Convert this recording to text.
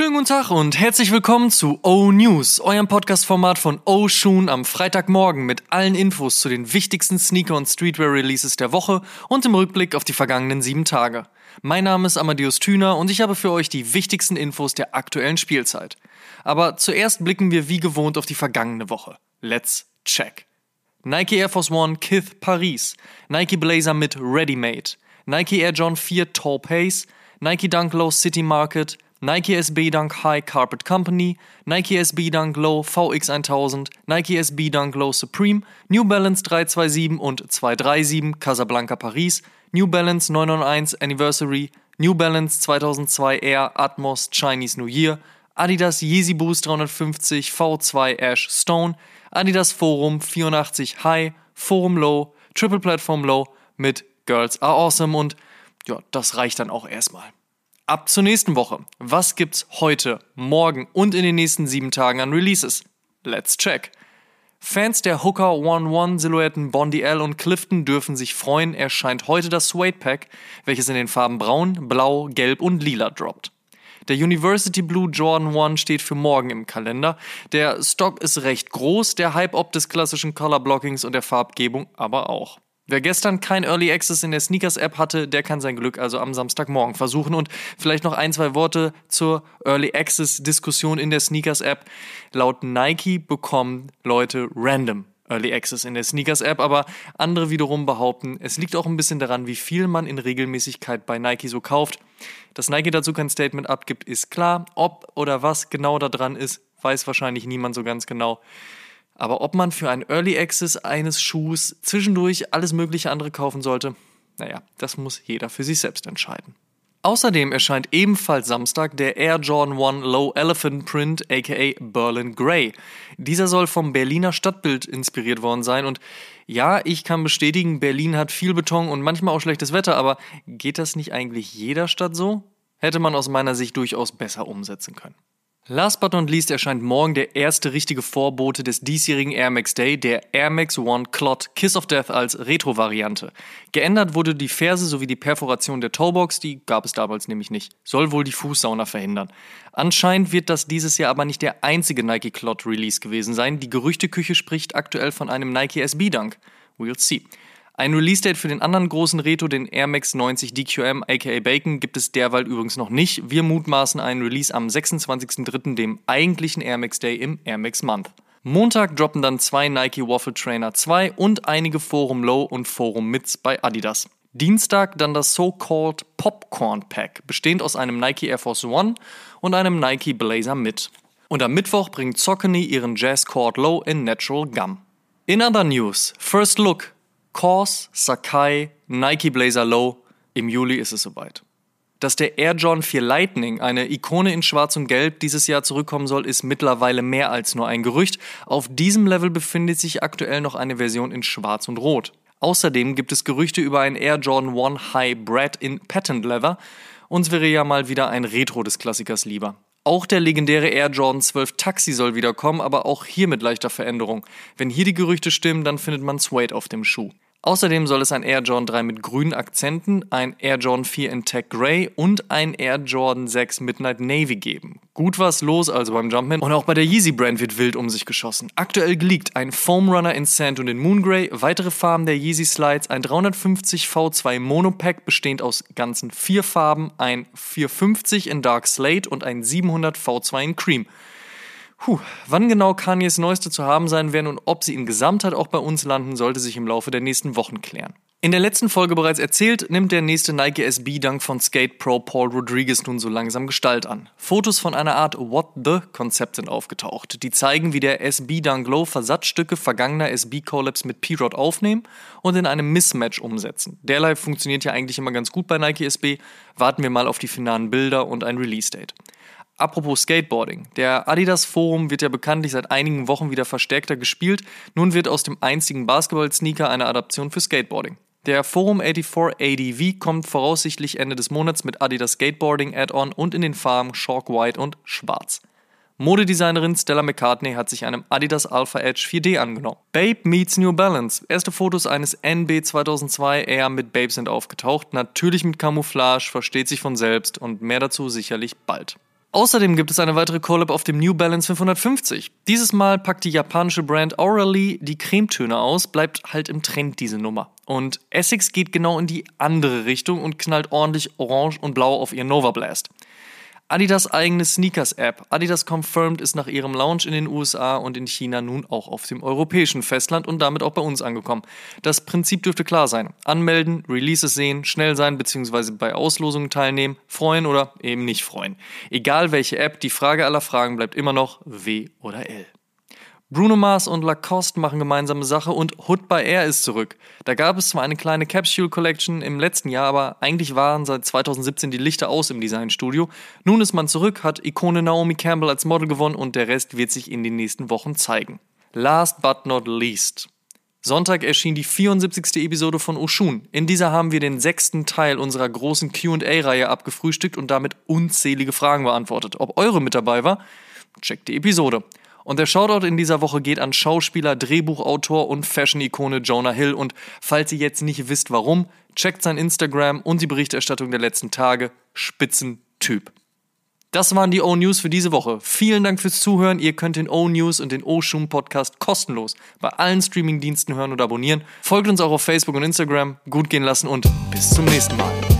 Schönen guten Tag und herzlich willkommen zu O News, eurem Podcast-Format von O Shoon am Freitagmorgen mit allen Infos zu den wichtigsten Sneaker- und Streetwear-Releases der Woche und im Rückblick auf die vergangenen sieben Tage. Mein Name ist Amadeus Thüner und ich habe für euch die wichtigsten Infos der aktuellen Spielzeit. Aber zuerst blicken wir wie gewohnt auf die vergangene Woche. Let's check. Nike Air Force One Kith Paris, Nike Blazer mit Ready Made, Nike Air John 4 Tall Pace, Nike Dunk Low City Market, Nike SB Dunk High Carpet Company, Nike SB Dunk Low VX1000, Nike SB Dunk Low Supreme, New Balance 327 und 237 Casablanca Paris, New Balance 991 Anniversary, New Balance 2002 Air Atmos Chinese New Year, Adidas Yeezy Boost 350 V2 Ash Stone, Adidas Forum 84 High, Forum Low, Triple Platform Low mit Girls Are Awesome und ja, das reicht dann auch erstmal. Ab zur nächsten Woche. Was gibt's heute, morgen und in den nächsten sieben Tagen an Releases? Let's check. Fans der Hooker One-One Silhouetten Bondi L und Clifton dürfen sich freuen, erscheint heute das Suede Pack, welches in den Farben Braun, Blau, Gelb und Lila droppt. Der University Blue Jordan 1 steht für morgen im Kalender. Der Stock ist recht groß, der Hype ob des klassischen Color Blockings und der Farbgebung aber auch. Wer gestern kein Early Access in der Sneakers-App hatte, der kann sein Glück also am Samstagmorgen versuchen. Und vielleicht noch ein, zwei Worte zur Early Access-Diskussion in der Sneakers-App. Laut Nike bekommen Leute random Early Access in der Sneakers-App, aber andere wiederum behaupten, es liegt auch ein bisschen daran, wie viel man in Regelmäßigkeit bei Nike so kauft. Dass Nike dazu kein Statement abgibt, ist klar. Ob oder was genau da dran ist, weiß wahrscheinlich niemand so ganz genau. Aber ob man für ein Early Access eines Schuhs zwischendurch alles mögliche andere kaufen sollte, naja, das muss jeder für sich selbst entscheiden. Außerdem erscheint ebenfalls Samstag der Air Jordan 1 Low Elephant Print aka Berlin Grey. Dieser soll vom Berliner Stadtbild inspiriert worden sein und ja, ich kann bestätigen, Berlin hat viel Beton und manchmal auch schlechtes Wetter, aber geht das nicht eigentlich jeder Stadt so? Hätte man aus meiner Sicht durchaus besser umsetzen können. Last but not least erscheint morgen der erste richtige Vorbote des diesjährigen Air Max Day, der Air Max One Clot Kiss of Death als Retro-Variante. Geändert wurde die Ferse sowie die Perforation der Toebox, die gab es damals nämlich nicht. Soll wohl die Fußsauna verhindern. Anscheinend wird das dieses Jahr aber nicht der einzige Nike Clot Release gewesen sein. Die Gerüchteküche spricht aktuell von einem Nike SB Dunk. We'll see. Ein Release-Date für den anderen großen Reto, den Air Max 90 DQM aka Bacon, gibt es derweil übrigens noch nicht. Wir mutmaßen einen Release am 26.03., dem eigentlichen Air Max Day im Air Max Month. Montag droppen dann zwei Nike Waffle Trainer 2 und einige Forum Low und Forum Mids bei Adidas. Dienstag dann das so-called Popcorn Pack, bestehend aus einem Nike Air Force One und einem Nike Blazer Mid. Und am Mittwoch bringt Saucony ihren Jazz Cord Low in Natural Gum. In other news, First Look Kors, Sakai, Nike Blazer Low. Im Juli ist es soweit. Dass der Air John 4 Lightning, eine Ikone in Schwarz und Gelb, dieses Jahr zurückkommen soll, ist mittlerweile mehr als nur ein Gerücht. Auf diesem Level befindet sich aktuell noch eine Version in Schwarz und Rot. Außerdem gibt es Gerüchte über ein Air Jordan 1 High Bread in Patent Leather. Uns wäre ja mal wieder ein Retro des Klassikers lieber. Auch der legendäre Air Jordan 12 Taxi soll wiederkommen, aber auch hier mit leichter Veränderung. Wenn hier die Gerüchte stimmen, dann findet man Suede auf dem Schuh. Außerdem soll es ein Air Jordan 3 mit grünen Akzenten, ein Air Jordan 4 in Tech Grey und ein Air Jordan 6 Midnight Navy geben. Gut was los also beim Jumpman und auch bei der Yeezy Brand wird wild um sich geschossen. Aktuell geleakt ein Foam Runner in Sand und in Moon Grey, weitere Farben der Yeezy Slides, ein 350 V2 Monopack bestehend aus ganzen vier Farben, ein 450 in Dark Slate und ein 700 V2 in Cream. Puh, wann genau Kanyes Neueste zu haben sein werden und ob sie in Gesamtheit auch bei uns landen, sollte sich im Laufe der nächsten Wochen klären. In der letzten Folge bereits erzählt, nimmt der nächste Nike SB Dunk von Skate Pro Paul Rodriguez nun so langsam Gestalt an. Fotos von einer Art What the Konzept sind aufgetaucht, die zeigen, wie der SB Dunk Low Versatzstücke vergangener SB Collabs mit P-Rod aufnehmen und in einem Mismatch umsetzen. Derlei funktioniert ja eigentlich immer ganz gut bei Nike SB. Warten wir mal auf die finalen Bilder und ein Release Date. Apropos Skateboarding. Der Adidas Forum wird ja bekanntlich seit einigen Wochen wieder verstärkter gespielt. Nun wird aus dem einzigen Basketball-Sneaker eine Adaption für Skateboarding. Der Forum 84 ADV kommt voraussichtlich Ende des Monats mit Adidas Skateboarding Add-on und in den Farben Chalk White und Schwarz. Modedesignerin Stella McCartney hat sich einem Adidas Alpha Edge 4D angenommen. Babe meets New Balance. Erste Fotos eines NB 2002 Air mit Babe sind aufgetaucht. Natürlich mit Camouflage, versteht sich von selbst und mehr dazu sicherlich bald. Außerdem gibt es eine weitere Collab auf dem New Balance 550. Dieses Mal packt die japanische Brand Aurally die Cremetöne aus, bleibt halt im Trend diese Nummer. Und Essex geht genau in die andere Richtung und knallt ordentlich orange und blau auf ihr Nova Blast. Adidas eigene Sneakers-App. Adidas Confirmed ist nach ihrem Launch in den USA und in China nun auch auf dem europäischen Festland und damit auch bei uns angekommen. Das Prinzip dürfte klar sein. Anmelden, Releases sehen, schnell sein bzw. bei Auslosungen teilnehmen, freuen oder eben nicht freuen. Egal welche App, die Frage aller Fragen bleibt immer noch W oder L. Bruno Mars und Lacoste machen gemeinsame Sache und Hood by Air ist zurück. Da gab es zwar eine kleine Capsule Collection im letzten Jahr, aber eigentlich waren seit 2017 die Lichter aus im Designstudio. Nun ist man zurück, hat Ikone Naomi Campbell als Model gewonnen und der Rest wird sich in den nächsten Wochen zeigen. Last but not least. Sonntag erschien die 74. Episode von Oshun. In dieser haben wir den sechsten Teil unserer großen QA-Reihe abgefrühstückt und damit unzählige Fragen beantwortet. Ob eure mit dabei war? Checkt die Episode. Und der Shoutout in dieser Woche geht an Schauspieler, Drehbuchautor und Fashion-Ikone Jonah Hill. Und falls ihr jetzt nicht wisst, warum, checkt sein Instagram und die Berichterstattung der letzten Tage. Spitzentyp. Das waren die O-News für diese Woche. Vielen Dank fürs Zuhören. Ihr könnt den O-News und den O-Schum Podcast kostenlos bei allen Streaming-Diensten hören und abonnieren. Folgt uns auch auf Facebook und Instagram. Gut gehen lassen und bis zum nächsten Mal.